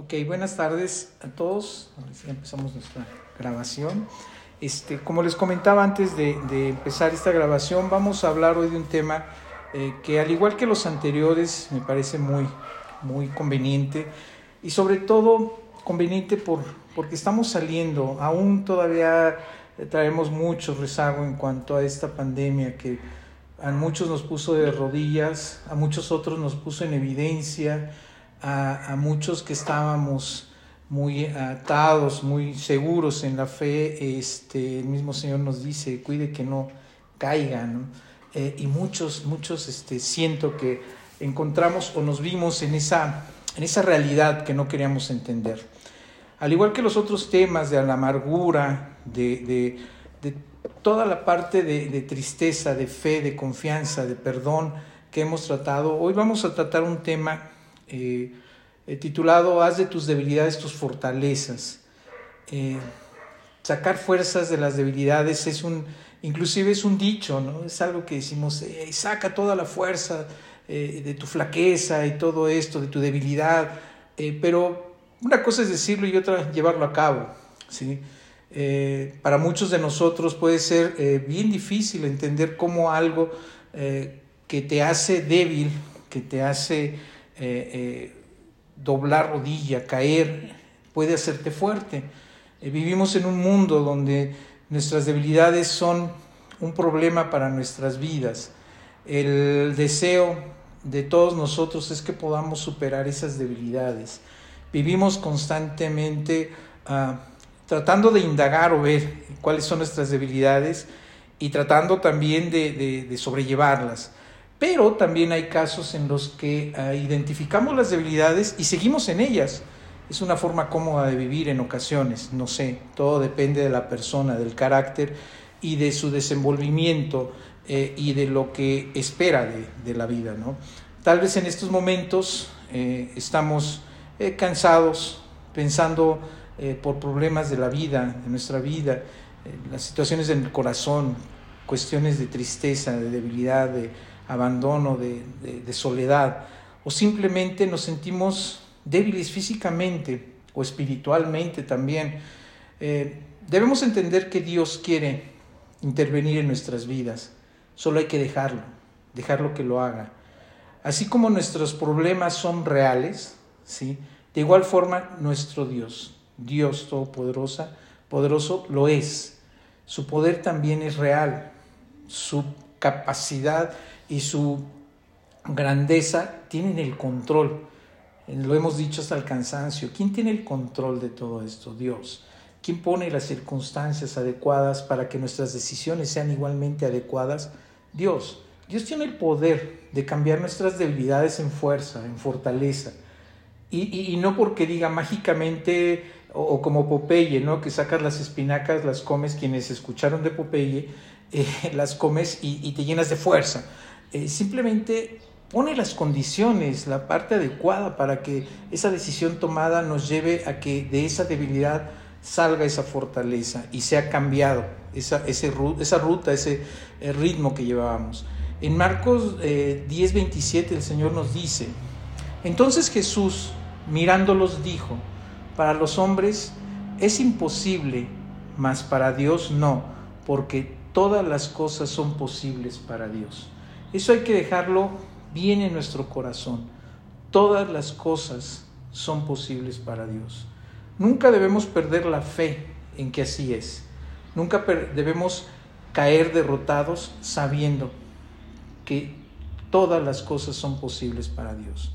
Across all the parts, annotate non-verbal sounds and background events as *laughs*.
Ok, buenas tardes a todos. Empezamos nuestra grabación. Este, como les comentaba antes de, de, empezar esta grabación, vamos a hablar hoy de un tema eh, que al igual que los anteriores me parece muy, muy conveniente y sobre todo conveniente por, porque estamos saliendo, aún todavía traemos mucho rezago en cuanto a esta pandemia que a muchos nos puso de rodillas, a muchos otros nos puso en evidencia, a, a muchos que estábamos muy atados, muy seguros en la fe, este, el mismo Señor nos dice, cuide que no caigan, eh, y muchos, muchos este, siento que encontramos o nos vimos en esa, en esa realidad que no queríamos entender. Al igual que los otros temas de la amargura, de, de, de toda la parte de, de tristeza, de fe, de confianza, de perdón que hemos tratado, hoy vamos a tratar un tema eh, eh, titulado Haz de tus debilidades tus fortalezas. Eh, sacar fuerzas de las debilidades es un, inclusive es un dicho, ¿no? Es algo que decimos, saca toda la fuerza de tu flaqueza y todo esto, de tu debilidad, pero una cosa es decirlo y otra llevarlo a cabo, ¿sí? para muchos de nosotros puede ser bien difícil entender cómo algo que te hace débil, que te hace eh, eh, doblar rodilla, caer, puede hacerte fuerte. Eh, vivimos en un mundo donde nuestras debilidades son un problema para nuestras vidas. El deseo de todos nosotros es que podamos superar esas debilidades. Vivimos constantemente uh, tratando de indagar o ver cuáles son nuestras debilidades y tratando también de sobrellevarlas. Pero también hay casos en los que uh, identificamos las debilidades y seguimos en ellas. Es una forma cómoda de vivir en ocasiones, no sé, todo depende de la persona, del carácter y de su desenvolvimiento eh, y de lo que espera de, de, la vida. ¿no? Tal vez en estos momentos eh, estamos eh, cansados, pensando por problemas de la vida, de nuestra vida, las situaciones del corazón, cuestiones de tristeza, de debilidad, de abandono, de, soledad, o simplemente nos sentimos débiles físicamente o espiritualmente también. Eh, debemos entender que Dios quiere intervenir en nuestras vidas, solo hay que dejarlo, dejarlo que lo haga. Así como nuestros problemas son reales, ¿sí? de igual forma nuestro Dios, Dios Todopoderosa, poderoso lo es. Su poder también es real, su capacidad y su grandeza tienen el control. Lo hemos dicho hasta el cansancio. ¿Quién tiene el control de todo esto? Dios. ¿Quién pone las circunstancias adecuadas para que nuestras decisiones sean igualmente adecuadas? Dios. Dios tiene el poder de cambiar nuestras debilidades en fuerza, en fortaleza. Y, no porque diga mágicamente o, como Popeye, ¿no? Que sacas las espinacas, las comes, quienes escucharon de Popeye, eh, *laughs* las comes y, te llenas de fuerza. Eh, simplemente pone las condiciones, la parte adecuada para que esa decisión tomada nos lleve a que de esa debilidad salga esa fortaleza y sea cambiado esa, ese, esa ruta, ese eh, ritmo que llevábamos. En Marcos eh, 10, 27 el Señor nos dice, entonces Jesús mirándolos dijo, para los hombres es imposible, mas para Dios no, porque todas las cosas son posibles para Dios. Eso hay que dejarlo bien en nuestro corazón. Todas las cosas son posibles para Dios. Nunca debemos perder la fe en que así es. Nunca debemos caer derrotados sabiendo que todas las cosas son posibles para Dios.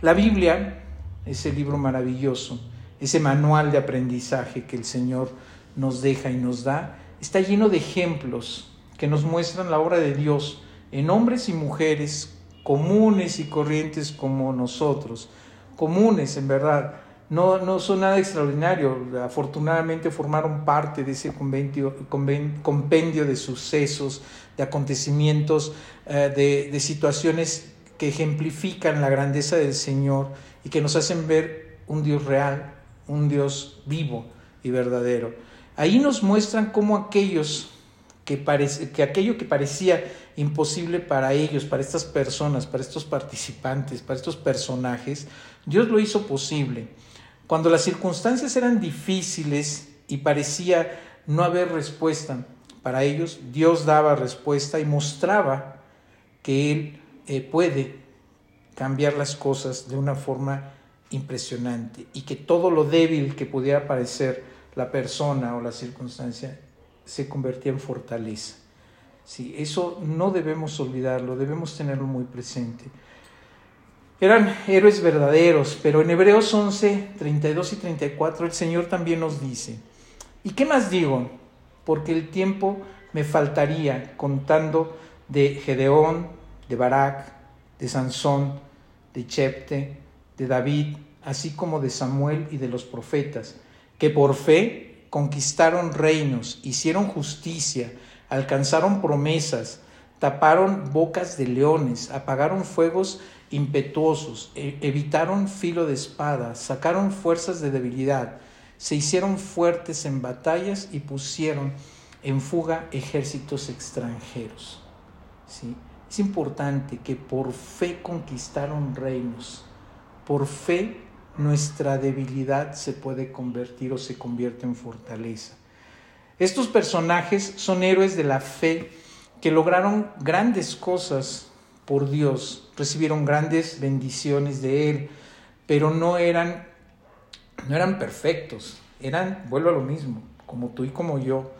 La Biblia, ese libro maravilloso, ese manual de aprendizaje que el Señor nos deja y nos da, está lleno de ejemplos que nos muestran la obra de Dios en hombres y mujeres comunes y corrientes como nosotros, comunes en verdad, no, no son nada extraordinario, afortunadamente formaron parte de ese compendio de sucesos, de acontecimientos, eh, de situaciones que ejemplifican la grandeza del Señor y que nos hacen ver un Dios real, un Dios vivo y verdadero. Ahí nos muestran cómo aquellos que, parece, que aquello que parecía imposible para ellos, para estas personas, para estos participantes, para estos personajes, Dios lo hizo posible. Cuando las circunstancias eran difíciles y parecía no haber respuesta para ellos, Dios daba respuesta y mostraba que Él eh, puede cambiar las cosas de una forma impresionante y que todo lo débil que pudiera parecer la persona o la circunstancia se convertía en fortaleza. Sí, eso no debemos olvidarlo, debemos tenerlo muy presente. Eran héroes verdaderos, pero en Hebreos 11, 32 y 34 el Señor también nos dice, ¿y qué más digo? Porque el tiempo me faltaría contando de Gedeón, de Barak, de Sansón, de Chepte, de David, así como de Samuel y de los profetas, que por fe conquistaron reinos, hicieron justicia, alcanzaron promesas, taparon bocas de leones, apagaron fuegos impetuosos, e-, evitaron filo de espada, sacaron fuerzas de debilidad, se hicieron fuertes en batallas y pusieron en fuga ejércitos extranjeros. ¿Sí? Es importante que por fe conquistaron reinos, por fe nuestra debilidad se puede convertir o se convierte en fortaleza. Estos personajes son héroes de la fe que lograron grandes cosas por Dios, recibieron grandes bendiciones de Él, pero no eran, no eran perfectos, eran, vuelvo a lo mismo, como tú y como yo,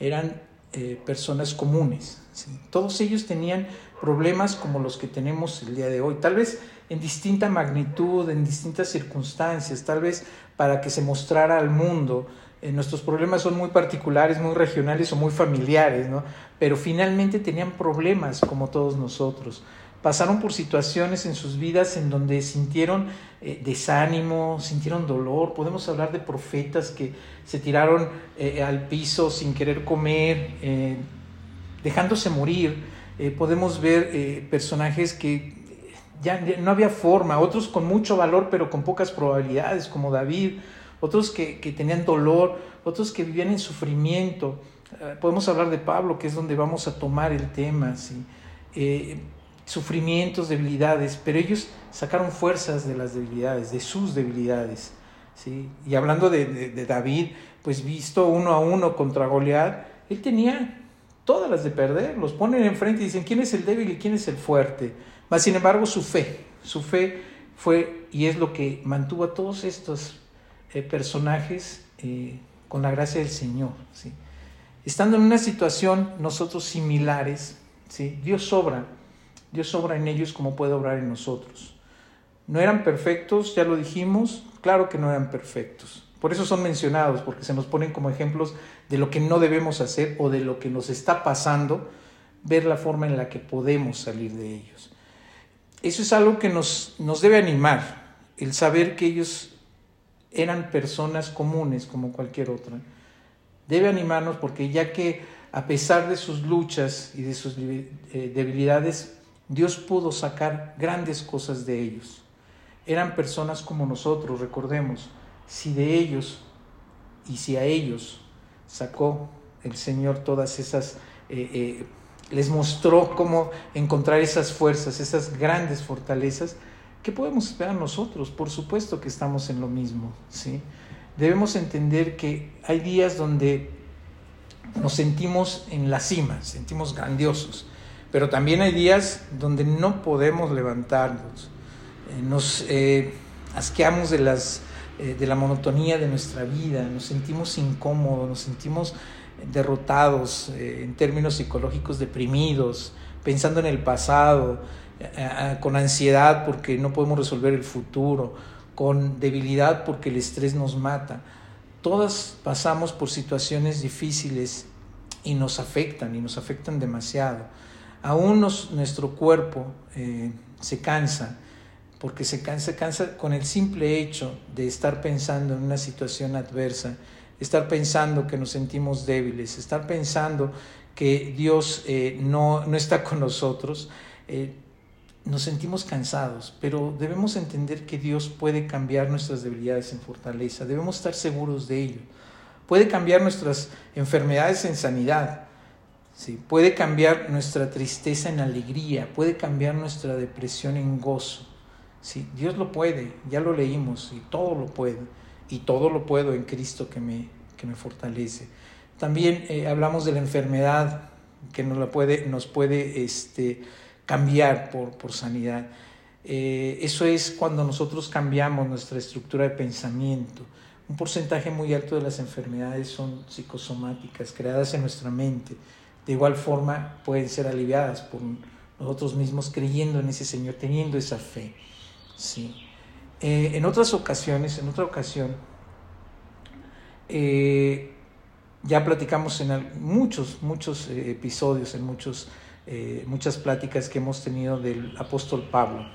eran eh, personas comunes. Todos ellos tenían problemas como los que tenemos el día de hoy, tal vez en distinta magnitud, en distintas circunstancias, tal vez para que se mostrara al mundo. Eh, nuestros problemas son muy particulares, muy regionales o muy familiares, ¿no? pero finalmente tenían problemas como todos nosotros. Pasaron por situaciones en sus vidas en donde sintieron eh, desánimo, sintieron dolor. Podemos hablar de profetas que se tiraron eh, al piso sin querer comer, dejándose morir. podemos ver personajes que ya no había forma, otros con mucho valor pero con pocas probabilidades, como David, otros que, tenían dolor, otros que vivían en sufrimiento. Eh, podemos hablar de Pablo, que es donde vamos a tomar el tema, ¿sí? Eh, sufrimientos, debilidades, pero ellos sacaron fuerzas de las debilidades, de sus debilidades. ¿sí? Y hablando de, David, pues visto uno a uno contra Goliat, él tenía todas las de perder, los ponen enfrente y dicen, ¿quién es el débil y quién es el fuerte? Sin embargo, su fe, su fe fue y es lo que mantuvo a todos estos eh, personajes eh, con la gracia del Señor. Estando en una situación nosotros similares. Dios obra, Dios obra en ellos como puede obrar en nosotros. No eran perfectos, ya lo dijimos, claro que no eran perfectos. Por eso son mencionados, porque se nos ponen como ejemplos de lo que no debemos hacer o de lo que nos está pasando, ver la forma en la que podemos salir de ellos. Eso es algo que nos, nos debe animar, el saber que ellos eran personas comunes como cualquier otra. Debe animarnos porque ya que a pesar de sus luchas y de sus eh, debilidades, Dios pudo sacar grandes cosas de ellos. Eran personas como nosotros, recordemos, si de ellos y si a ellos sacó el Señor todas esas eh, eh, les mostró cómo encontrar esas fuerzas, esas grandes fortalezas. ¿Qué podemos esperar nosotros? Por supuesto que estamos en lo mismo, ¿sí? Debemos entender que hay días donde nos sentimos en la cima, sentimos grandiosos, pero también hay días donde no podemos levantarnos, eh, nos eh, asqueamos de, las, eh, de la monotonía de nuestra vida, nos sentimos incómodos, nos sentimos derrotados, eh, en términos psicológicos deprimidos, pensando en el pasado, eh, eh, con ansiedad porque no podemos resolver el futuro, con debilidad porque el estrés nos mata. Todas pasamos por situaciones difíciles y nos afectan y nos afectan demasiado. Aún nuestro cuerpo se cansa porque se cansa, cansa con el simple hecho de estar pensando en una situación adversa estar pensando que nos sentimos débiles, estar pensando que Dios eh, no, no, está con nosotros, eh, nos sentimos cansados, pero debemos entender que Dios puede cambiar nuestras debilidades en fortaleza, debemos estar seguros de ello. Puede cambiar nuestras enfermedades en sanidad, ¿sí? puede cambiar nuestra tristeza en alegría, puede cambiar nuestra depresión en gozo. ¿sí? Dios lo puede, ya lo leímos y todo lo puede. Y todo lo puedo en Cristo que me, que me fortalece. También eh, hablamos de la enfermedad que nos, la puede, nos puede este, cambiar por, por sanidad. Eh, eso es cuando nosotros cambiamos nuestra estructura de pensamiento. Un porcentaje muy alto de las enfermedades son psicosomáticas, creadas en nuestra mente. De igual forma pueden ser aliviadas por nosotros mismos creyendo en ese Señor, teniendo esa fe. Sí. Eh, en otras ocasiones, en otra ocasión, eh, ya platicamos en muchos, muchos eh, episodios, en muchos, muchas pláticas que hemos tenido del apóstol Pablo.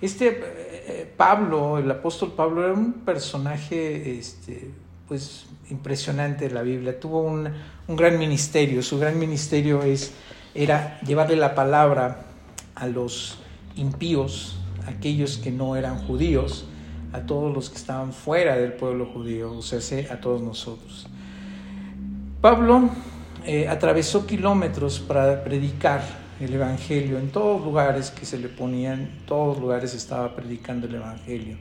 Este Pablo, el apóstol Pablo, era un personaje este, pues, impresionante de la Biblia. Tuvo un, un gran ministerio. Su gran ministerio es, era llevarle la palabra a los impíos, aquellos que no eran judíos, a todos los que estaban fuera del pueblo judío, o sea, a todos nosotros. Pablo eh, atravesó kilómetros para predicar el Evangelio en todos lugares que se le ponían, en todos lugares estaba predicando el Evangelio.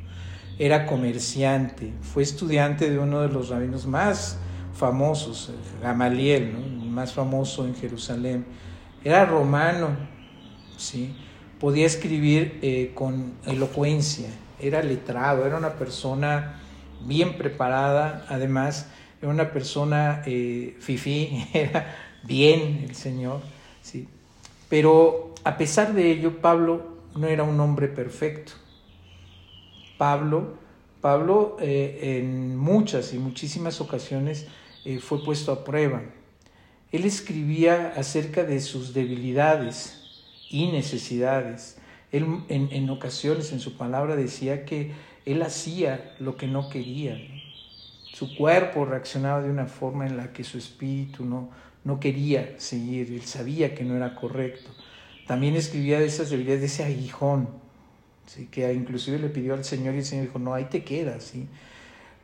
Era comerciante, fue estudiante de uno de los rabinos más famosos, Gamaliel, el más famoso en Jerusalén. Era romano, ¿sí? Podía escribir eh, con elocuencia, era letrado, era una persona bien preparada, además era una persona eh, fifí, *laughs* era bien el Señor, ¿sí? Pero a pesar de ello, Pablo no era un hombre perfecto. Pablo, Pablo eh, en muchas y muchísimas ocasiones eh, fue puesto a prueba. Él escribía acerca de sus debilidades, y necesidades. Él en, ocasiones en su palabra decía que él hacía lo que no quería. Su cuerpo reaccionaba de una forma en la que su espíritu no, no quería seguir, él sabía que no era correcto. También escribía de esas debilidades, de ese aguijón, ¿sí? que inclusive le pidió al Señor y el Señor dijo, no, ahí te quedas. ¿sí?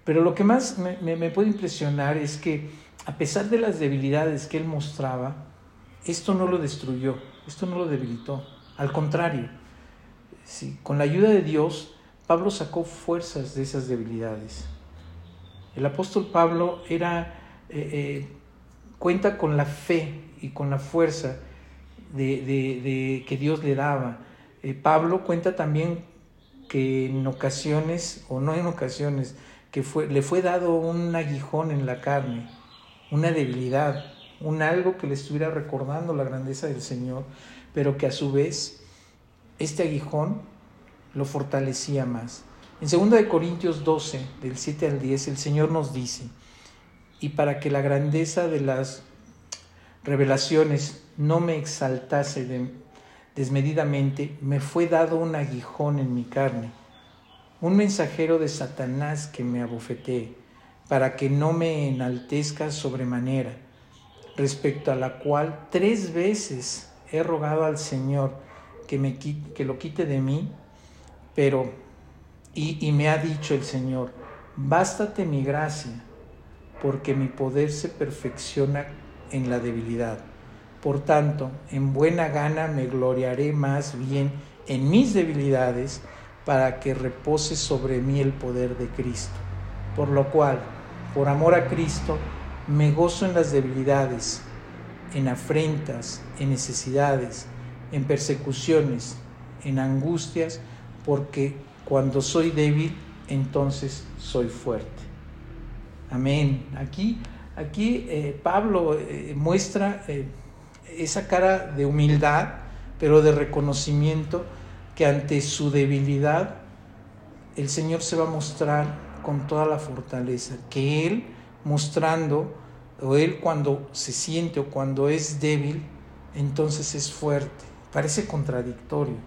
Pero lo que más me, me puede impresionar es que a pesar de las debilidades que él mostraba, esto no lo destruyó, esto no lo debilitó. Al contrario, con la ayuda de Dios, Pablo sacó fuerzas de esas debilidades. El apóstol Pablo era, eh, eh, cuenta con la fe y con la fuerza de, que Dios le daba. Eh, Pablo cuenta también que en ocasiones, o no en ocasiones, que le fue dado un aguijón en la carne, una debilidad, un algo que le estuviera recordando la grandeza del Señor, pero que a su vez este aguijón lo fortalecía más. En 2 de Corintios 12, del 7 al 10, el Señor nos dice, y para que la grandeza de las revelaciones no me exaltase desmedidamente, me fue dado un aguijón en mi carne, un mensajero de Satanás que me abofetee, para que no me enaltezca sobremanera respecto a la cual tres veces he rogado al Señor que, me, que lo quite de mí, pero, y, y me ha dicho el Señor, bástate mi gracia, porque mi poder se perfecciona en la debilidad. Por tanto, en buena gana me gloriaré más bien en mis debilidades, para que repose sobre mí el poder de Cristo. Por lo cual, por amor a Cristo, me gozo en las debilidades, en afrentas, en necesidades, en persecuciones, en angustias, porque cuando soy débil, entonces soy fuerte. Amén. Aquí, aquí eh, Pablo eh, muestra eh, esa cara de humildad, pero de reconocimiento que ante su debilidad el Señor se va a mostrar con toda la fortaleza, que Él mostrando, o él cuando se siente o cuando es débil, entonces es fuerte. Parece contradictorio,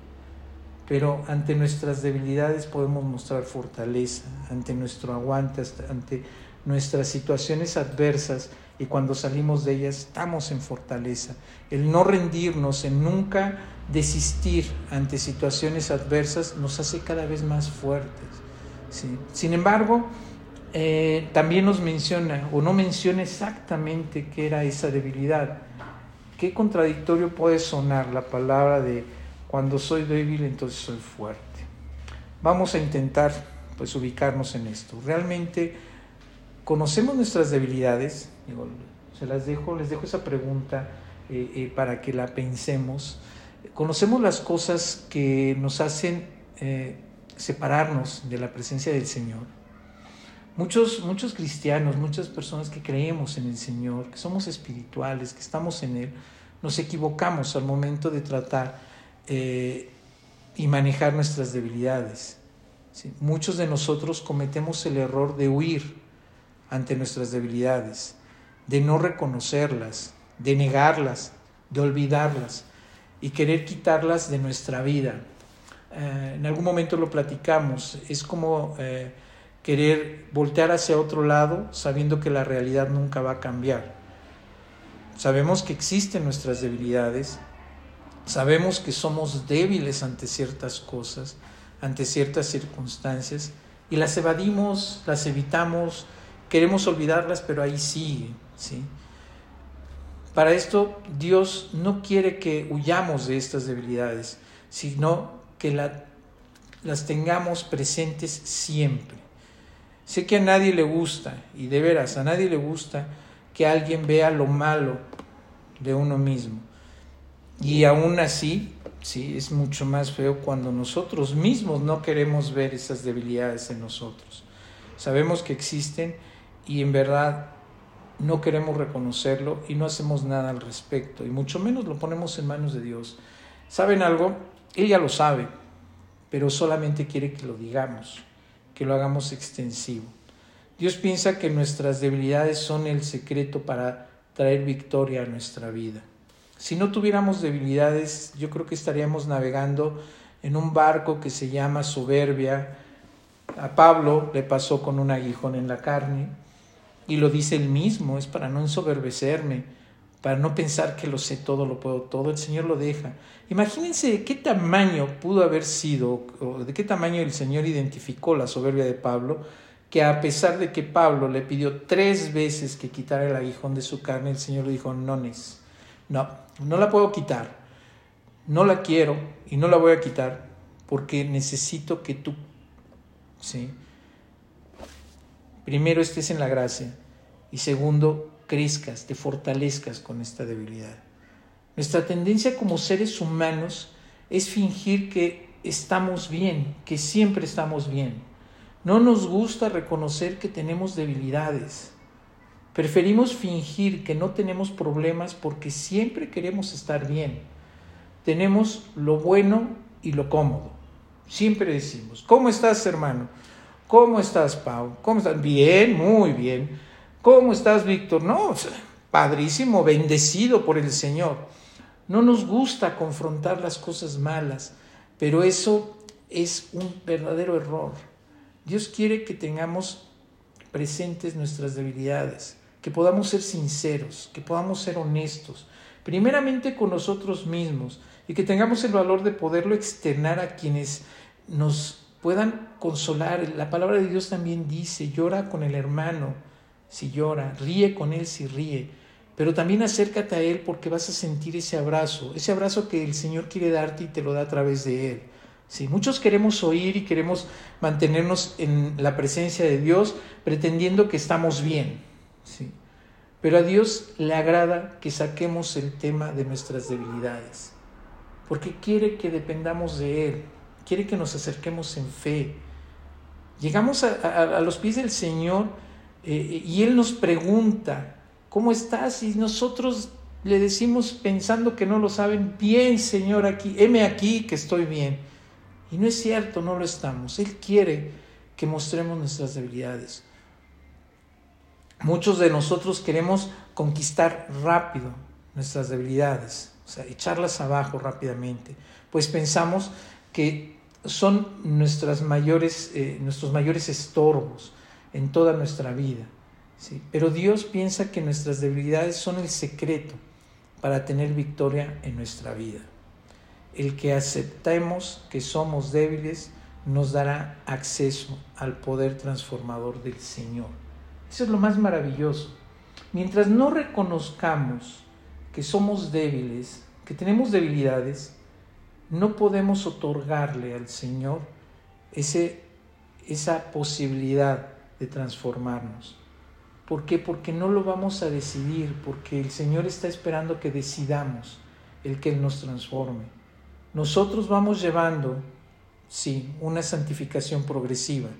pero ante nuestras debilidades podemos mostrar fortaleza, ante nuestro aguante, ante nuestras situaciones adversas y cuando salimos de ellas estamos en fortaleza. El no rendirnos, el nunca desistir ante situaciones adversas nos hace cada vez más fuertes. Sin embargo, eh, también nos menciona o no menciona exactamente qué era esa debilidad. Qué contradictorio puede sonar la palabra de cuando soy débil entonces soy fuerte. Vamos a intentar pues ubicarnos en esto. Realmente conocemos nuestras debilidades, se las dejo, les dejo esa pregunta eh, eh, para que la pensemos. Conocemos las cosas que nos hacen separarnos de la presencia del Señor. Muchos, muchos cristianos, muchas personas que creemos en el Señor, que somos espirituales, que estamos en Él, nos equivocamos al momento de tratar y manejar nuestras debilidades. Muchos de nosotros cometemos el error de huir ante nuestras debilidades, de no reconocerlas, de negarlas, de olvidarlas y querer quitarlas de nuestra vida. Eh, en algún momento lo platicamos, es como eh, querer voltear hacia otro lado sabiendo que la realidad nunca va a cambiar. Sabemos que existen nuestras debilidades, sabemos que somos débiles ante ciertas cosas, ante ciertas circunstancias y las evadimos, las evitamos, queremos olvidarlas, pero ahí siguen, ¿sí? Para esto Dios no quiere que huyamos de estas debilidades, sino que las tengamos presentes siempre. Sé que a nadie le gusta, y de veras, a nadie le gusta que alguien vea lo malo de uno mismo. Y aún así, sí, es mucho más feo cuando nosotros mismos no queremos ver esas debilidades en nosotros. Sabemos que existen y en verdad no queremos reconocerlo y no hacemos nada al respecto, y mucho menos lo ponemos en manos de Dios. ¿Saben algo? Él ya lo sabe, pero solamente quiere que lo digamos, que lo hagamos extensivo. Dios piensa que nuestras debilidades son el secreto para traer victoria a nuestra vida. Si no tuviéramos debilidades, yo creo que estaríamos navegando en un barco que se llama soberbia. A Pablo le pasó con un aguijón en la carne, y lo dice él mismo, es para no ensoberbecerme, para no pensar que lo sé todo, lo puedo todo, el Señor lo deja. Imagínense de qué tamaño pudo haber sido, o de qué tamaño el Señor identificó la soberbia de Pablo, que a pesar de que Pablo le pidió tres veces que quitara el aguijón de su carne, el Señor le dijo, no, no, no la puedo quitar, no la quiero y no la voy a quitar porque necesito que tú, ¿sí? primero estés en la gracia y segundo, crezcas, te fortalezcas con esta debilidad. Nuestra tendencia como seres humanos es fingir que estamos bien, que siempre estamos bien. No nos gusta reconocer que tenemos debilidades. Preferimos fingir que no tenemos problemas porque siempre queremos estar bien. Tenemos lo bueno y lo cómodo. Siempre decimos, ¿cómo estás hermano? ¿Cómo estás, Pau? ¿Cómo estás? Bien, muy bien. ¿Cómo estás, Víctor? No, padrísimo, bendecido por el Señor. No nos gusta confrontar las cosas malas, pero eso es un verdadero error. Dios quiere que tengamos presentes nuestras debilidades, que podamos ser sinceros, que podamos ser honestos, primeramente con nosotros mismos y que tengamos el valor de poderlo externar a quienes nos puedan consolar. La palabra de Dios también dice, llora con el hermano si llora, ríe con él si ríe, pero también acércate a él porque vas a sentir ese abrazo, ese abrazo que el Señor quiere darte y te lo da a través de él. Sí, muchos queremos oír y queremos mantenernos en la presencia de Dios pretendiendo que estamos bien. Sí. Pero a Dios le agrada que saquemos el tema de nuestras debilidades, porque quiere que dependamos de Él, quiere que nos acerquemos en fe. Llegamos a, los pies del Señor eh, y Él nos pregunta, ¿cómo estás? Y nosotros le decimos pensando que no lo saben, bien Señor, aquí, heme aquí que estoy bien. Y no es cierto, no lo estamos. Él quiere que mostremos nuestras debilidades. Muchos de nosotros queremos conquistar rápido nuestras debilidades, o sea, echarlas abajo rápidamente, pues pensamos que son nuestras mayores, eh, nuestros mayores estorbos en toda nuestra vida. ¿sí? Pero Dios piensa que nuestras debilidades son el secreto para tener victoria en nuestra vida. El que aceptemos que somos débiles nos dará acceso al poder transformador del Señor. Eso es lo más maravilloso. Mientras no reconozcamos que somos débiles, que tenemos debilidades, no podemos otorgarle al Señor ese, esa posibilidad de transformarnos. ¿Por qué? Porque no lo vamos a decidir, porque el Señor está esperando que decidamos el que Él nos transforme. Nosotros vamos llevando, sí, una santificación progresiva.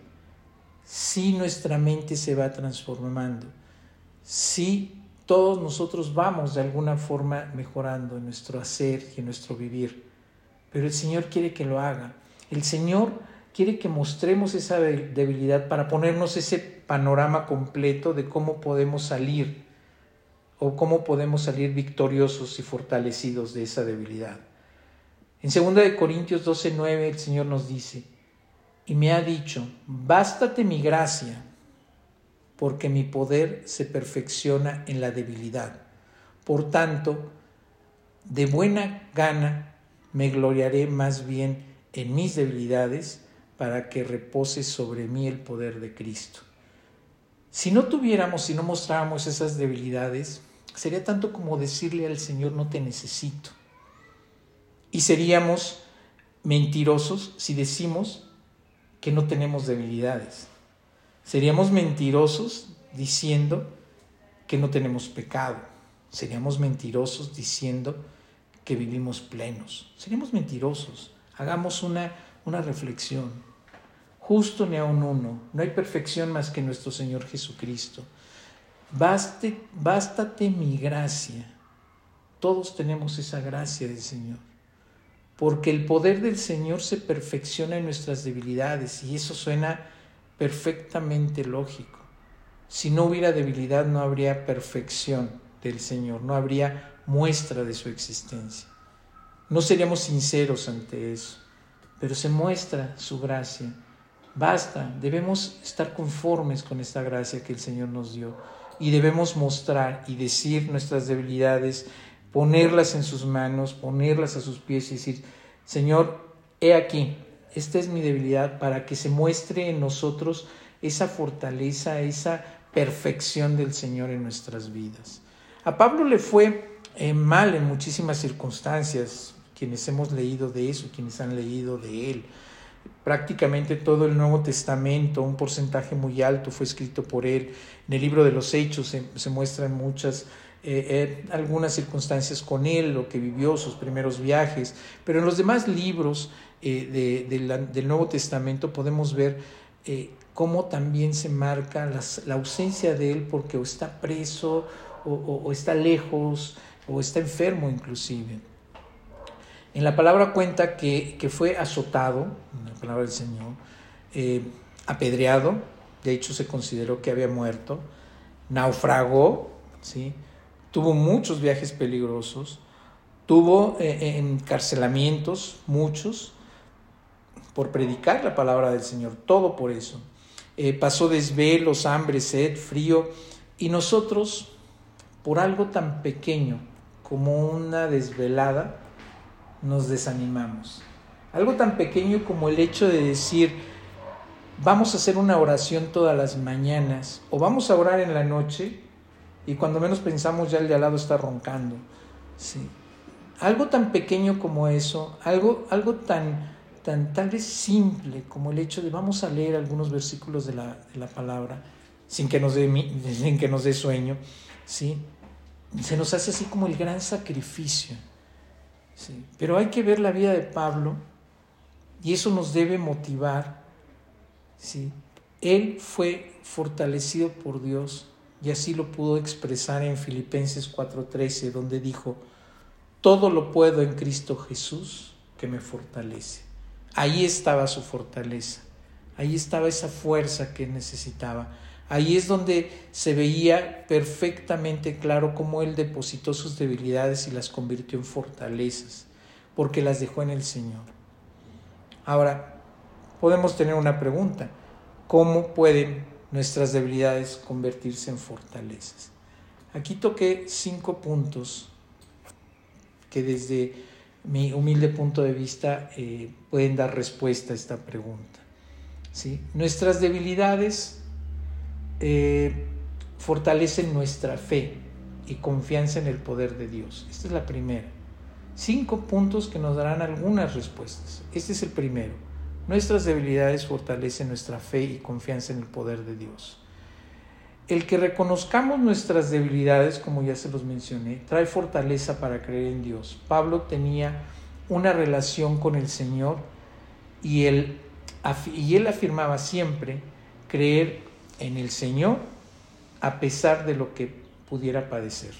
Sí nuestra mente se va transformando. Sí todos nosotros vamos de alguna forma mejorando en nuestro hacer y en nuestro vivir. Pero el Señor quiere que lo haga. El Señor quiere que mostremos esa debilidad para ponernos ese panorama completo de cómo podemos salir o cómo podemos salir victoriosos y fortalecidos de esa debilidad. En 2 de Corintios 12:9 el Señor nos dice, y me ha dicho, bástate mi gracia, porque mi poder se perfecciona en la debilidad. Por tanto, de buena gana me gloriaré más bien en mis debilidades, para que repose sobre mí el poder de Cristo. Si no tuviéramos, si no mostráramos esas debilidades, sería tanto como decirle al Señor, no te necesito. Y seríamos mentirosos si decimos que no tenemos debilidades. Seríamos mentirosos diciendo que no tenemos pecado. Seríamos mentirosos diciendo que vivimos plenos. Seríamos mentirosos. Hagamos una, una reflexión justo ni aun uno. No hay perfección más que nuestro Señor Jesucristo. Bástate mi gracia. Todos tenemos esa gracia del Señor. Porque el poder del Señor se perfecciona en nuestras debilidades y eso suena perfectamente lógico. Si no hubiera debilidad no habría perfección del Señor, no habría muestra de su existencia. No seríamos sinceros ante eso, pero se muestra su gracia Basta, debemos estar conformes con esta gracia que el Señor nos dio y debemos mostrar y decir nuestras debilidades, ponerlas en sus manos, ponerlas a sus pies y decir, Señor, he aquí, esta es mi debilidad para que se muestre en nosotros esa fortaleza, esa perfección del Señor en nuestras vidas. A Pablo le fue eh, mal en muchísimas circunstancias, quienes hemos leído de eso, quienes han leído de él prácticamente todo el Nuevo Testamento, un porcentaje muy alto fue escrito por él. En el libro de los Hechos se, muestran muchas, eh, eh, algunas circunstancias con él, lo que vivió, sus primeros viajes, pero en los demás libros eh, del Nuevo Testamento podemos ver cómo también se marca la ausencia de él porque o está preso o está lejos o está enfermo inclusive. En la palabra cuenta que, fue azotado, en la palabra del Señor, eh, apedreado, de hecho se consideró que había muerto, naufragó, ¿sí? tuvo muchos viajes peligrosos, tuvo eh, eh, encarcelamientos, muchos, por predicar la palabra del Señor, todo por eso. pasó desvelos, hambre, sed, frío, y nosotros, por algo tan pequeño como una desvelada, nos desanimamos. Algo tan pequeño como el hecho de decir, vamos a hacer una oración todas las mañanas o vamos a orar en la noche y cuando menos pensamos ya el de al lado está roncando. Sí. Algo tan pequeño como eso, algo, algo tan, tan tal vez simple como el hecho de vamos a leer algunos versículos de la, de la palabra sin que nos dé, *laughs* sin que nos dé sueño, ¿sí? se nos hace así como el gran sacrificio pero hay que ver la vida de Pablo y eso nos debe motivar. ¿sí? Él fue fortalecido por Dios y así lo pudo expresar en Filipenses 4:13, donde dijo, todo lo puedo en Cristo Jesús que me fortalece. Ahí estaba su fortaleza, ahí estaba esa fuerza que necesitaba. Ahí es donde se veía perfectamente claro cómo Él depositó sus debilidades y las convirtió en fortalezas, porque las dejó en el Señor. Ahora, podemos tener una pregunta. ¿Cómo pueden nuestras debilidades convertirse en fortalezas? Aquí toqué cinco puntos que desde mi humilde punto de vista eh, pueden dar respuesta a esta pregunta. ¿sí? Nuestras debilidades eh, fortalecen nuestra fe y confianza en el poder de Dios. Esta es la primera. Cinco puntos que nos darán algunas respuestas. Este es el primero. Nuestras debilidades fortalecen nuestra fe y confianza en el poder de Dios. El que reconozcamos nuestras debilidades, como ya se los mencioné, trae fortaleza para creer en Dios. Pablo tenía una relación con el Señor y él, y él afirmaba siempre creer en el Señor a pesar de lo que pudiera padecer.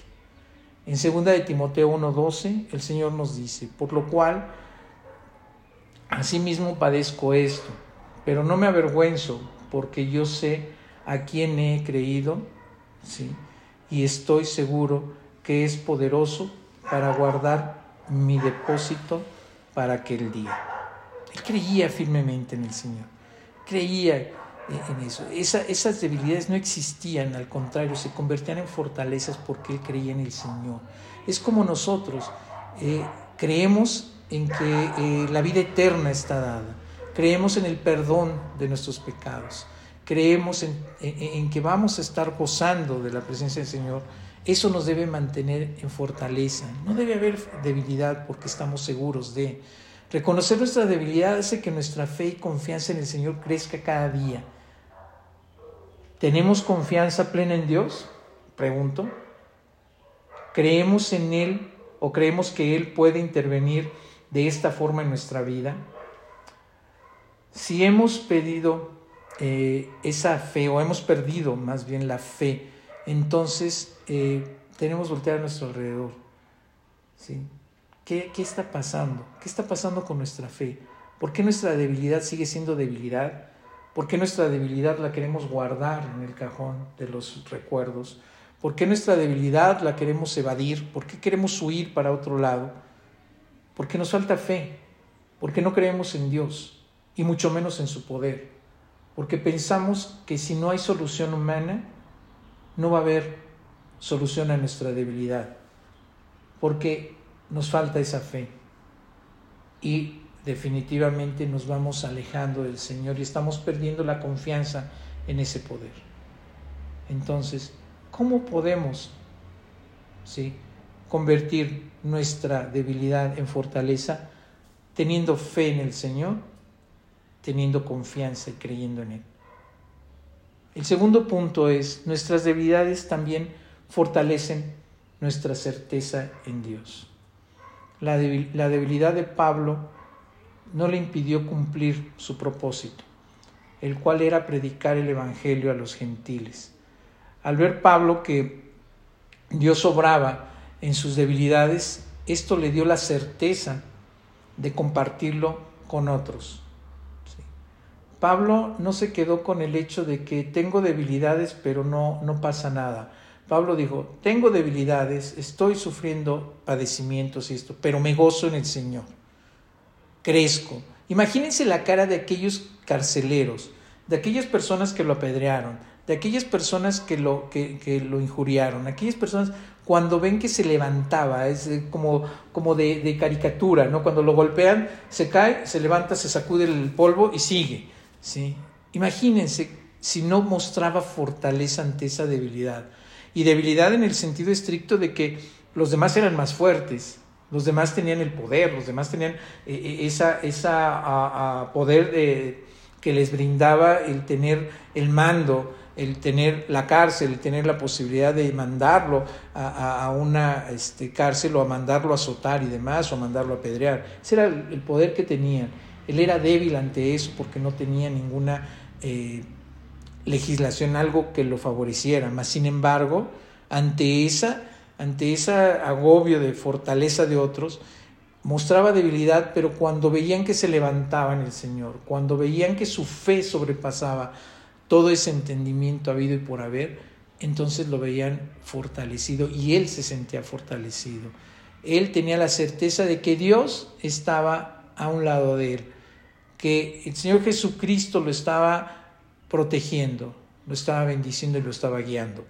En 2 de Timoteo 1:12 el Señor nos dice, por lo cual asimismo padezco esto, pero no me avergüenzo porque yo sé a quién he creído, ¿sí? y estoy seguro que es poderoso para guardar mi depósito para aquel día. Él creía firmemente en el Señor, creía en eso. esas debilidades no existían, al contrario, se convertían en fortalezas porque él creía en el Señor. Es como nosotros, eh, creemos en que eh, la vida eterna está dada, creemos en el perdón de nuestros pecados, creemos en, en que vamos a estar gozando de la presencia del Señor. Eso nos debe mantener en fortaleza. No debe haber debilidad porque estamos seguros de... Reconocer nuestra debilidad hace que nuestra fe y confianza en el Señor crezca cada día. ¿Tenemos confianza plena en Dios? Pregunto. ¿Creemos en Él o creemos que Él puede intervenir de esta forma en nuestra vida? Si hemos pedido eh, esa fe o hemos perdido más bien la fe, entonces eh, tenemos que voltear a nuestro alrededor. ¿sí? ¿Qué, ¿Qué está pasando? ¿Qué está pasando con nuestra fe? ¿Por qué nuestra debilidad sigue siendo debilidad? ¿Por qué nuestra debilidad la queremos guardar en el cajón de los recuerdos? ¿Por qué nuestra debilidad la queremos evadir? ¿Por qué queremos huir para otro lado? Porque nos falta fe, porque no creemos en Dios y mucho menos en su poder, porque pensamos que si no hay solución humana, no va a haber solución a nuestra debilidad, porque nos falta esa fe. Y definitivamente nos vamos alejando del Señor y estamos perdiendo la confianza en ese poder. Entonces, ¿cómo podemos ¿sí? convertir nuestra debilidad en fortaleza teniendo fe en el Señor, teniendo confianza y creyendo en Él? El segundo punto es, nuestras debilidades también fortalecen nuestra certeza en Dios. La, debilidad de Pablo no le impidió cumplir su propósito, el cual era predicar el Evangelio a los gentiles. Al ver Pablo que Dios obraba en sus debilidades, esto le dio la certeza de compartirlo con otros. Pablo no se quedó con el hecho de que tengo debilidades, pero no, no pasa nada. Pablo dijo, tengo debilidades, estoy sufriendo padecimientos y esto, pero me gozo en el Señor crezco. Imagínense la cara de aquellos carceleros, de aquellas personas que lo apedrearon, de aquellas personas que lo, que, lo injuriaron, aquellas personas cuando ven que se levantaba, es como, como de, de, caricatura, ¿no? Cuando lo golpean, se cae, se levanta, se sacude el polvo y sigue, ¿sí? Imagínense si no mostraba fortaleza ante esa debilidad. Y debilidad en el sentido estricto de que los demás eran más fuertes, los demás tenían el poder, los demás tenían eh, eh, esa, esa poder que les brindaba el tener el mando, el tener la cárcel, el tener la posibilidad de mandarlo a, una este, cárcel o a mandarlo a azotar y demás, o a mandarlo a apedrear. Ese era el, poder que tenían. Él era débil ante eso porque no tenía ninguna eh, legislación, algo que lo favoreciera. Mas, sin embargo, ante esa ante ese agobio de fortaleza de otros, mostraba debilidad, pero cuando veían que se levantaba en el Señor, cuando veían que su fe sobrepasaba todo ese entendimiento habido y por haber, entonces lo veían fortalecido y él se sentía fortalecido. Él tenía la certeza de que Dios estaba a un lado de él, que el Señor Jesucristo lo estaba protegiendo, lo estaba bendiciendo y lo estaba guiando.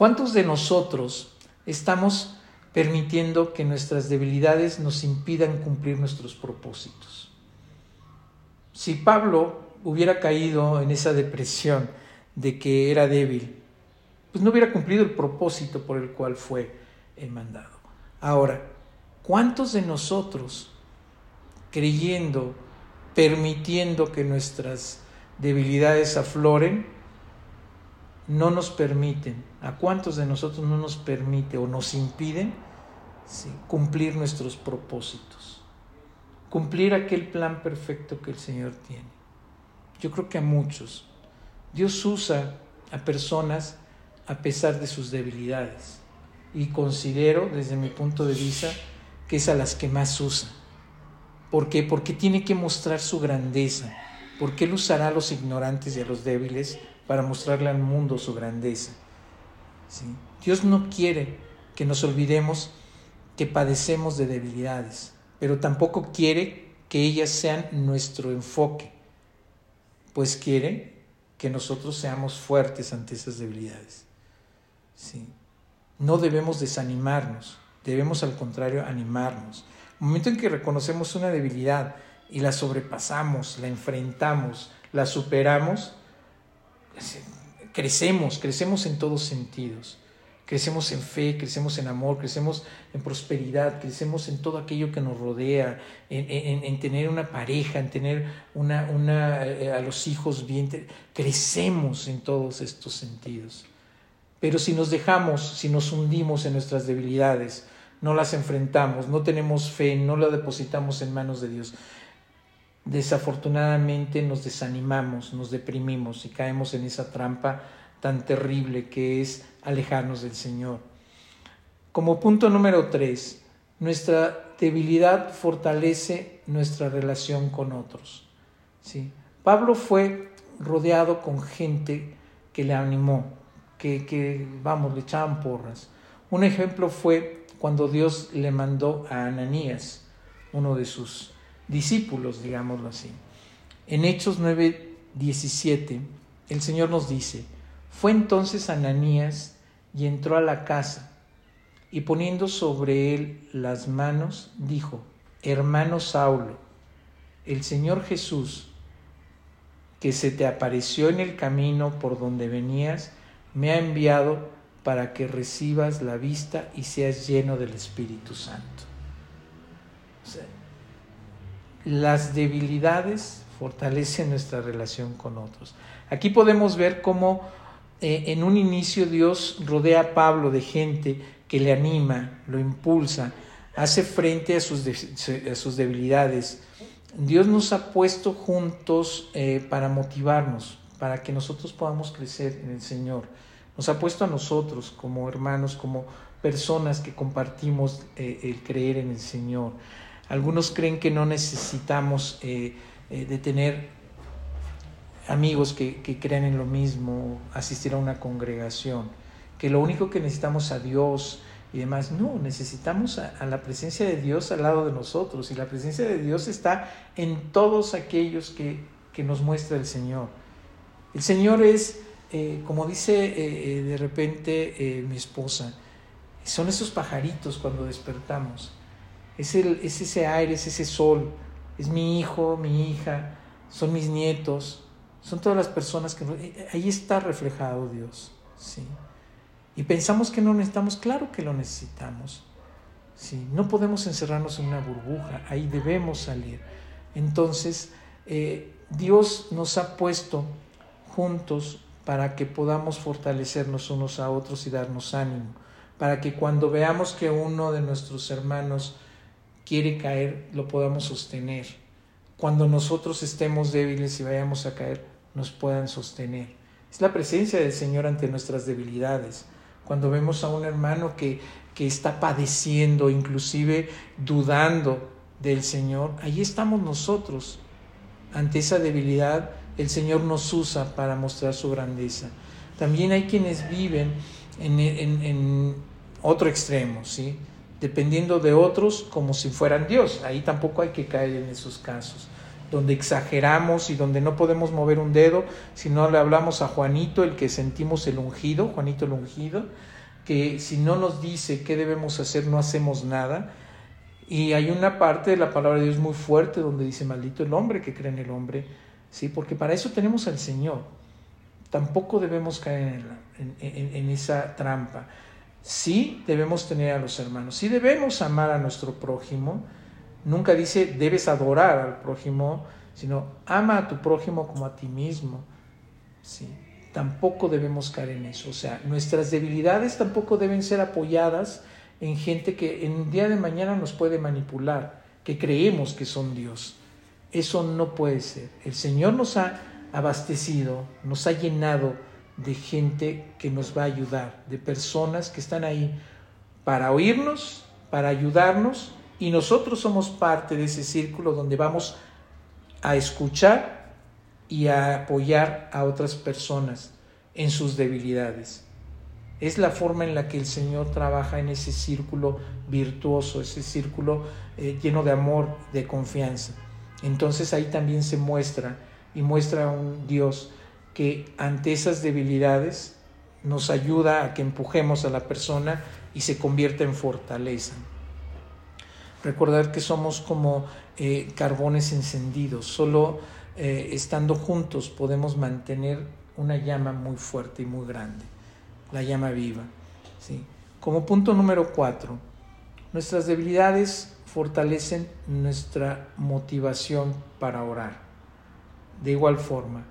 ¿Cuántos de nosotros estamos permitiendo que nuestras debilidades nos impidan cumplir nuestros propósitos? Si Pablo hubiera caído en esa depresión de que era débil, pues no hubiera cumplido el propósito por el cual fue mandado. Ahora, ¿cuántos de nosotros, creyendo permitiendo que nuestras debilidades afloren, no nos permiten, a cuántos de nosotros no nos permite o nos impiden cumplir nuestros propósitos, cumplir aquel plan perfecto que el Señor tiene. Yo creo que a muchos. Dios usa a personas a pesar de sus debilidades y considero desde mi punto de vista que es a las que más usa. ¿Por qué? Porque tiene que mostrar su grandeza, porque Él usará a los ignorantes y a los débiles para mostrarle al mundo su grandeza. ¿Sí? Dios no quiere que nos olvidemos que padecemos de debilidades, pero tampoco quiere que ellas sean nuestro enfoque, pues quiere que nosotros seamos fuertes ante esas debilidades. ¿Sí? No debemos desanimarnos, debemos al contrario animarnos. El momento en que reconocemos una debilidad y la sobrepasamos, la enfrentamos, la superamos, crecemos, crecemos en todos sentidos. Crecemos en fe, crecemos en amor, crecemos en prosperidad, crecemos en todo aquello que nos rodea, en, tener una pareja, en tener una, una, eh, a los hijos bien. Crecemos en todos estos sentidos. Pero si nos dejamos, si nos hundimos en nuestras debilidades, no las enfrentamos, no tenemos fe, no la depositamos en manos de Dios, desafortunadamente nos desanimamos, nos deprimimos y caemos en esa trampa tan terrible que es alejarnos del Señor. Como punto número tres, nuestra debilidad fortalece nuestra relación con otros. ¿sí? Pablo fue rodeado con gente que le animó, que, que, vamos, le echaban porras. Un ejemplo fue cuando Dios le mandó a Ananías, uno de sus discípulos, digámoslo así. En Hechos 9, 17, el Señor nos dice, fue entonces Ananías y entró a la casa, y poniendo sobre él las manos, dijo, Hermano Saulo, el Señor Jesús, que se te apareció en el camino por donde venías, me ha enviado para que recibas la vista y seas lleno del Espíritu Santo las debilidades fortalecen nuestra relación con otros. Aquí podemos ver cómo eh, en un inicio Dios rodea a Pablo de gente que le anima, lo impulsa, hace frente a sus, sus debilidades. Dios nos ha puesto juntos eh, para motivarnos, para que nosotros podamos crecer en el Señor. Nos ha puesto a nosotros como hermanos, como personas que compartimos eh, el creer en el Señor. Algunos creen que no necesitamos eh, eh, de tener amigos que, crean en lo mismo, asistir a una congregación, que lo único que necesitamos es a Dios y demás. No, necesitamos a, la presencia de Dios al lado de nosotros y la presencia de Dios está en todos aquellos que, que nos muestra el Señor. El Señor es, eh, como dice de repente mi esposa, son esos pajaritos cuando despertamos es, el, es ese aire, es ese sol, es mi hijo, mi hija, son mis nietos, son todas las personas que... Eh, ahí está reflejado Dios, ¿sí? Y pensamos que no necesitamos, claro que lo necesitamos, ¿sí? No podemos encerrarnos en una burbuja, ahí debemos salir. Entonces, eh, Dios nos ha puesto juntos para que podamos fortalecernos unos a otros y darnos ánimo, para que cuando veamos que uno de nuestros hermanos quiere caer, lo podamos sostener. Cuando nosotros estemos débiles y vayamos a caer, nos puedan sostener. Es la presencia del Señor ante nuestras debilidades. Cuando vemos a un hermano que, que está padeciendo, inclusive dudando del Señor, ahí estamos nosotros. Ante esa debilidad, el Señor nos usa para mostrar su grandeza. También hay quienes viven en, en, en otro extremo, ¿sí? Dependiendo de otros como si fueran Dios. Ahí tampoco hay que caer en esos casos, donde exageramos y donde no podemos mover un dedo, si no le hablamos a Juanito, el que sentimos el ungido, Juanito el ungido, que si no nos dice qué debemos hacer, no hacemos nada. Y hay una parte de la palabra de Dios muy fuerte donde dice, maldito el hombre que cree en el hombre, ¿sí? porque para eso tenemos al Señor. Tampoco debemos caer en esa trampa. Sí debemos tener a los hermanos, sí debemos amar a nuestro prójimo. Nunca dice debes adorar al prójimo, sino ama a tu prójimo como a ti mismo. ¿sí? Tampoco debemos caer en eso. O sea, nuestras debilidades tampoco deben ser apoyadas en gente que en un día de mañana nos puede manipular, que creemos que son Dios. Eso no puede ser. El Señor nos ha abastecido, nos ha llenado de gente que nos va a ayudar, de personas que están ahí para oírnos, para ayudarnos, y nosotros somos parte de ese círculo donde vamos a escuchar y a apoyar a otras personas en sus debilidades. Es la forma en la que el Señor trabaja en ese círculo virtuoso, ese círculo eh, lleno de amor, de confianza. Entonces ahí también se muestra y muestra un Dios que ante esas debilidades nos ayuda a que empujemos a la persona y se convierta en fortaleza. Recordar que somos como eh, carbones encendidos, solo eh, estando juntos podemos mantener una llama muy fuerte y muy grande, la llama viva. ¿sí? Como punto número cuatro, nuestras debilidades fortalecen nuestra motivación para orar. De igual forma,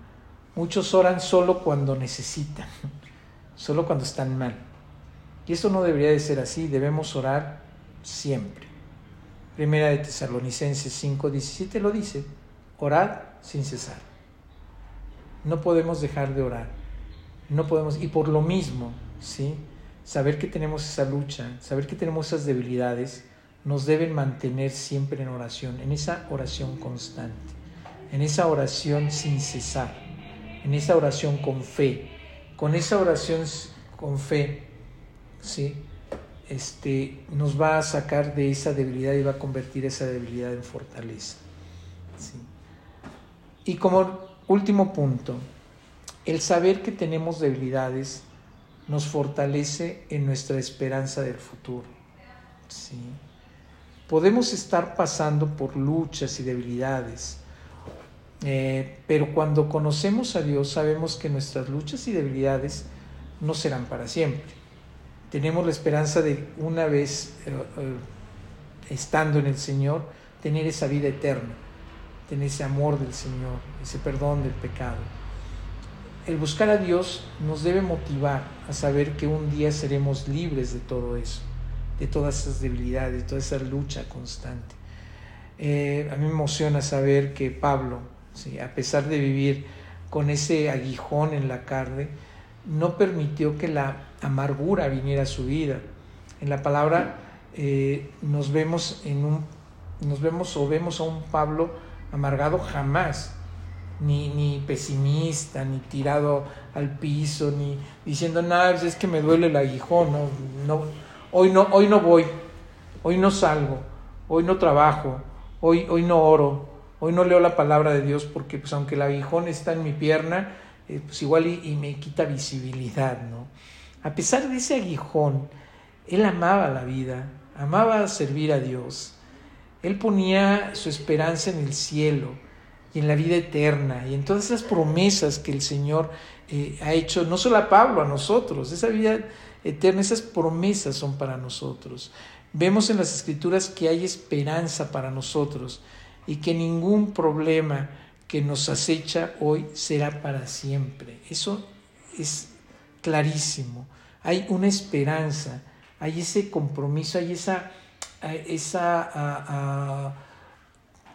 muchos oran solo cuando necesitan, *laughs* solo cuando están mal. Y esto no debería de ser así, debemos orar siempre. Primera de Tesalonicenses 5:17 lo dice, orad sin cesar. No podemos dejar de orar. No podemos y por lo mismo, ¿sí? Saber que tenemos esa lucha, saber que tenemos esas debilidades nos deben mantener siempre en oración, en esa oración constante en esa oración sin cesar, en esa oración con fe, con esa oración con fe, ¿sí? Este, nos va a sacar de esa debilidad y va a convertir esa debilidad en fortaleza. Y como último punto, el saber que tenemos debilidades nos fortalece en nuestra esperanza del futuro. ¿sí? Podemos estar pasando por luchas y debilidades, eh, pero cuando conocemos a Dios sabemos que nuestras luchas y debilidades no serán para siempre. Tenemos la esperanza de una vez eh, eh, estando en el Señor, tener esa vida eterna, tener ese amor del Señor, ese perdón del pecado. El buscar a Dios nos debe motivar a saber que un día seremos libres de todo eso, de todas esas debilidades, de toda esa lucha constante. a mí me emociona saber que Pablo, a pesar de vivir con ese aguijón en la carne, no permitió que la amargura viniera a su vida. En la palabra eh, nos vemos en un, nos vemos o vemos a un Pablo amargado jamás, ni, ni pesimista, ni tirado al piso, ni diciendo nada, pues es que me duele el aguijón, no, no, hoy no, hoy no voy, hoy no salgo, hoy no trabajo, hoy, hoy no oro, Hoy no leo la palabra de Dios porque pues aunque el aguijón está en mi pierna, eh, pues igual y, me quita visibilidad, ¿no? A pesar de ese aguijón, él amaba la vida, amaba servir a Dios. Él ponía su esperanza en el cielo y en la vida eterna y en todas esas promesas que el Señor eh, ha hecho, no solo a Pablo, a nosotros. Esa vida eterna, esas promesas son para nosotros. Vemos en las escrituras que hay esperanza para nosotros y que ningún problema que nos acecha hoy será para siempre. Eso es clarísimo. Hay una esperanza, hay ese compromiso, hay esa, esa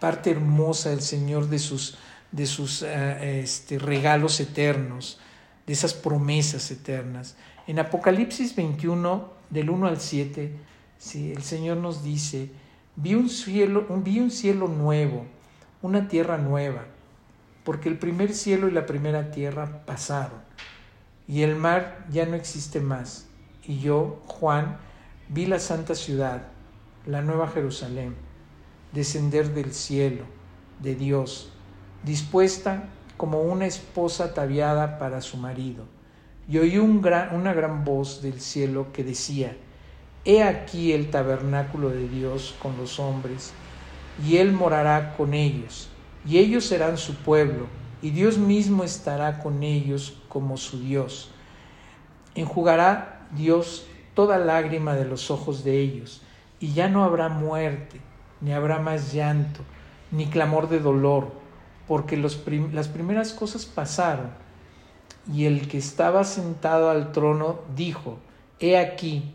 parte hermosa del Señor de sus, de sus este, regalos eternos, de esas promesas eternas. En Apocalipsis 21, del 1 al 7, ¿sí? el Señor nos dice, Vi un cielo, vi un cielo nuevo, una tierra nueva, porque el primer cielo y la primera tierra pasaron, y el mar ya no existe más. Y yo, Juan, vi la santa ciudad, la nueva Jerusalén, descender del cielo, de Dios, dispuesta como una esposa ataviada para su marido. Y oí un una gran voz del cielo que decía, He aquí el tabernáculo de Dios con los hombres, y Él morará con ellos, y ellos serán su pueblo, y Dios mismo estará con ellos como su Dios. Enjugará Dios toda lágrima de los ojos de ellos, y ya no habrá muerte, ni habrá más llanto, ni clamor de dolor, porque las primeras cosas pasaron y el que estaba sentado al trono dijo, He aquí,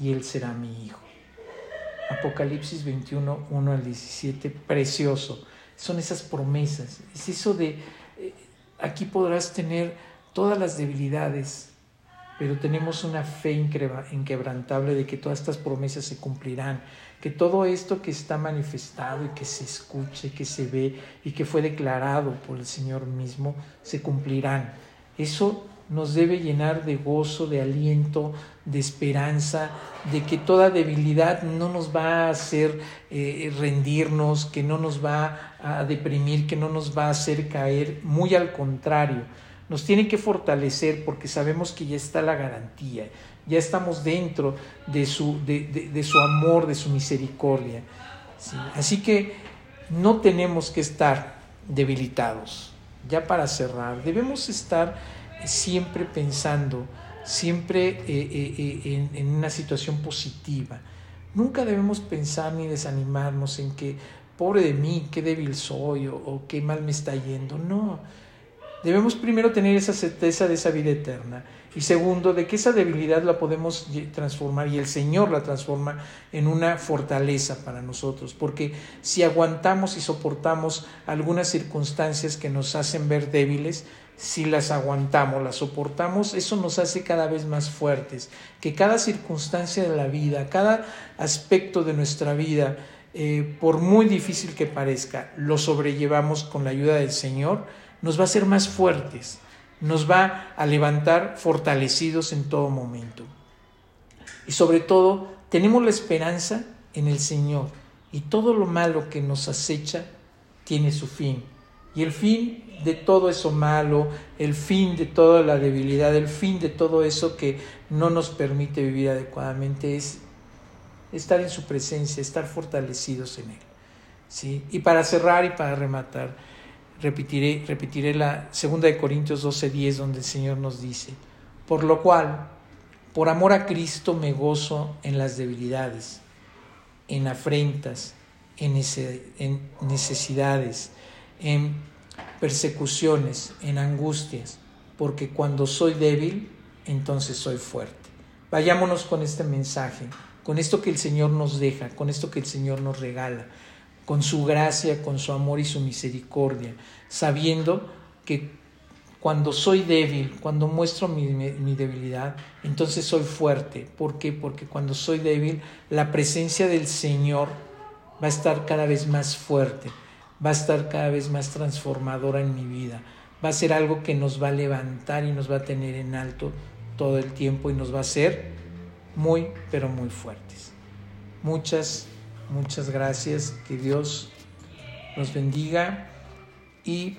y él será mi hijo. Apocalipsis 21, 1 al 17, precioso. Son esas promesas. Es eso de, eh, aquí podrás tener todas las debilidades, pero tenemos una fe inquebrantable de que todas estas promesas se cumplirán, que todo esto que está manifestado y que se escuche, que se ve y que fue declarado por el Señor mismo, se cumplirán. Eso nos debe llenar de gozo, de aliento, de esperanza, de que toda debilidad no nos va a hacer eh, rendirnos, que no nos va a deprimir, que no nos va a hacer caer, muy al contrario, nos tiene que fortalecer porque sabemos que ya está la garantía, ya estamos dentro de su, de, su amor, de su misericordia. Así que no tenemos que estar debilitados. Ya para cerrar, debemos estar siempre pensando, siempre eh, eh, eh, en, una situación positiva. Nunca debemos pensar ni desanimarnos en que, pobre de mí, qué débil soy o, o qué mal me está yendo. No, debemos primero tener esa certeza de esa vida eterna y segundo, de que esa debilidad la podemos transformar y el Señor la transforma en una fortaleza para nosotros. Porque si aguantamos y soportamos algunas circunstancias que nos hacen ver débiles, si las aguantamos, las soportamos, eso nos hace cada vez más fuertes, que cada circunstancia de la vida, cada aspecto de nuestra vida, eh, por muy difícil que parezca, lo sobrellevamos con la ayuda del Señor, nos va a hacer más fuertes, nos va a levantar fortalecidos en todo momento. Y sobre todo, tenemos la esperanza en el Señor y todo lo malo que nos acecha tiene su fin. Y el fin de todo eso malo, el fin de toda la debilidad, el fin de todo eso que no nos permite vivir adecuadamente es estar en su presencia, estar fortalecidos en Él. ¿sí? Y para cerrar y para rematar, repetiré, repetiré la segunda de Corintios 12:10 donde el Señor nos dice, por lo cual, por amor a Cristo me gozo en las debilidades, en afrentas, en necesidades, en persecuciones, en angustias, porque cuando soy débil, entonces soy fuerte. Vayámonos con este mensaje, con esto que el Señor nos deja, con esto que el Señor nos regala, con su gracia, con su amor y su misericordia, sabiendo que cuando soy débil, cuando muestro mi, mi, debilidad, entonces soy fuerte. ¿Por qué? Porque cuando soy débil, la presencia del Señor va a estar cada vez más fuerte va a estar cada vez más transformadora en mi vida. Va a ser algo que nos va a levantar y nos va a tener en alto todo el tiempo y nos va a hacer muy, pero muy fuertes. Muchas, muchas gracias. Que Dios nos bendiga y